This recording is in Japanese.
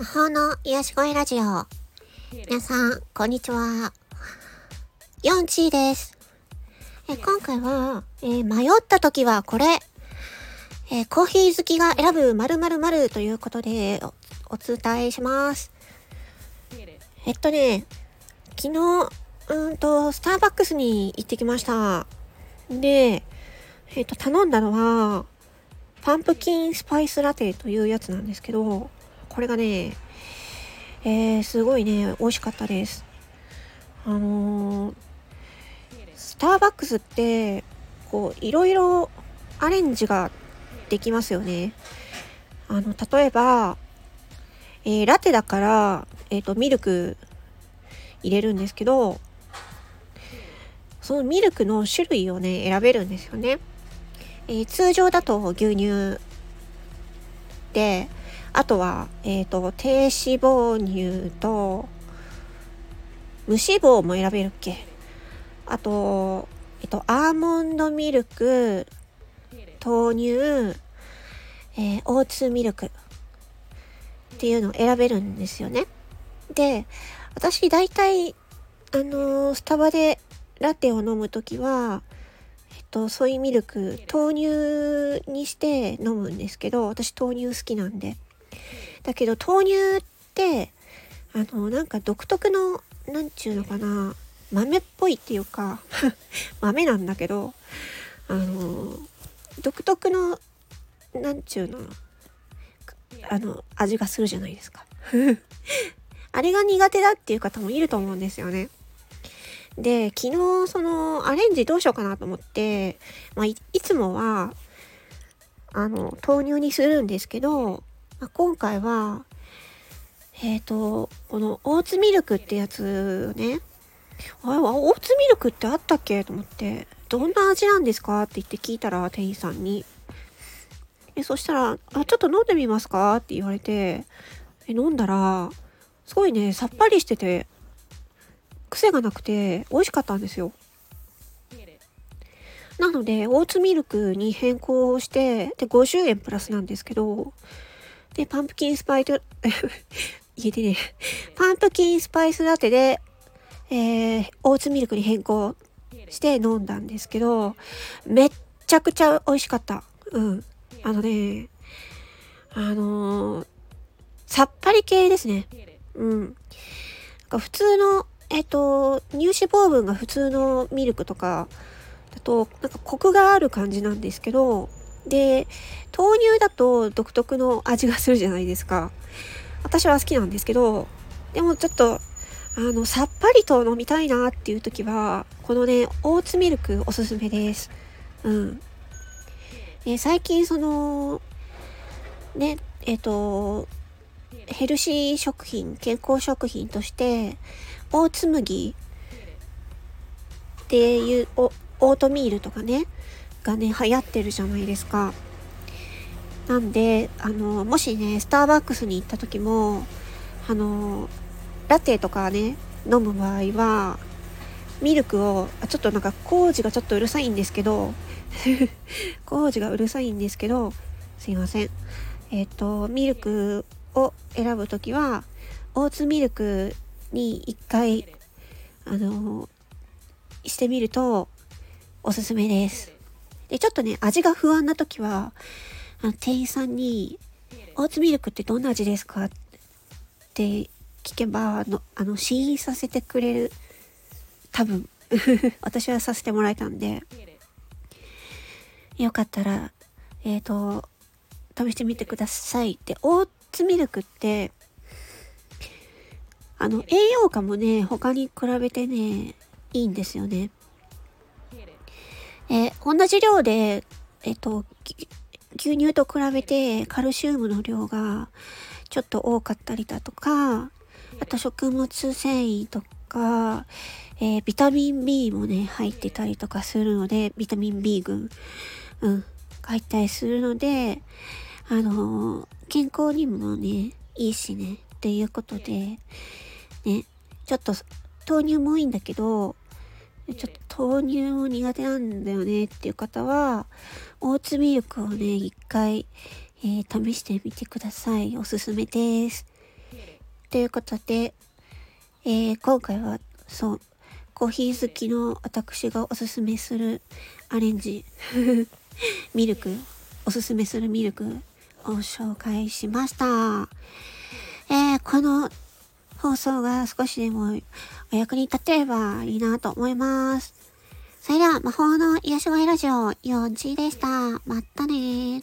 魔法の癒し声ラジオ。皆さん、こんにちは。ヨンチーです。え今回は、えー迷った時はこれ。えーコーヒー好きが選ぶ〇〇〇ということでおお伝えします。えっとね、昨日、うーんと、スターバックスに行ってきました。で、えっと、頼んだのは、パンプキンスパイスラテというやつなんですけど、これがね、えー、すごいね、美味しかったです。あのースターバックスって、こう、いろいろアレンジができますよね。あの、例えば、えーラテだから、えっ、と、ミルク入れるんですけど、そのミルクの種類をね、選べるんですよね。えー通常だと牛乳で、あとは、えっ、と、低脂肪乳と、無脂肪も選べるっけ？あと、えっ、と、アーモンドミルク、豆乳、えーオーツミルクっていうのを選べるんですよね。で、私大体、あのースタバでラテを飲むときは、っと、ソイミルク、豆乳にして飲むんですけど、私豆乳好きなんで。だけど豆乳って、あの、なんか独特の、なんちゅうのかな、豆っぽいっていうか、豆なんだけど、あの、独特の、なんちゅうの、あの、味がするじゃないですか。あれが苦手だっていう方もいると思うんですよね。で、昨日、その、アレンジどうしようかなと思って、まあ、いつもは、あの、豆乳にするんですけど、まあ、今回は、えっ、と、このオーツミルクってやつをね、あれはオーツミルクってあったっけ？と思って、どんな味なんですか？って言って聞いたら、店員さんに。えそしたら、あ、ちょっと飲んでみますか？って言われて、え飲んだら、すごいね、さっぱりしてて、癖がなくて、美味しかったんですよ。なので、オーツミルクに変更して、で、50円プラスなんですけど、で、パンプキンスパイト、言えてね、パンプキンスパイスラテで、えー、オーツミルクに変更して飲んだんですけど、めっちゃくちゃ美味しかった。うん。あのね、あのーさっぱり系ですね。うん。なんか普通の、えっ、と、乳脂肪分が普通のミルクとかだと、なんかコクがある感じなんですけど、で、豆乳だと独特の味がするじゃないですか。私は好きなんですけど、でもちょっと、あの、さっぱりと飲みたいなっていう時は、このね、オーツミルクおすすめです。うん。で最近その、ね、えっ、と、ヘルシー食品、健康食品として、オーツ麦っていうオートミールとかね、がね、流行ってるじゃないですか。なんで、あの、もしね、スターバックスに行った時も、あの、ラテとかね、飲む場合は、ミルクを、ちょっとなんか工事がちょっとうるさいんですけど、工事がうるさいんですけど、すいません。えっ、と、ミルクを選ぶときは、オーツミルクに一回、あのしてみると、おすすめです。で、ちょっとね、味が不安なときは、あの店員さんに、オーツミルクってどんな味ですか？って聞けば、あの、あの試飲させてくれる。多分。私はさせてもらえたんで、よかったら、えっ、と、試してみてくださいって、オーツミルクって、あの、栄養価もね、他に比べてね、いいんですよね。えー同じ量で、えっ、と、牛乳と比べてカルシウムの量がちょっと多かったりだとか、あと食物繊維とか、えービタミン B もね、入ってたりとかするので、ビタミン B 群、うん、入ったりするので、あのー健康にもね、いいしね、っていうことで、ね、ちょっと豆乳もいいんだけど、ちょっと豆乳も苦手なんだよねっていう方は、オーツミルクをね、一回、えー、試してみてください。おすすめです。ということで、えー、今回は、そう、コーヒー好きの私がおすすめするアレンジ、ミルク、おすすめするミルクを紹介しました。えー、この放送が少しでもお役に立てればいいなと思います。それでは、魔法の癒し声ラジオ4時でした。またね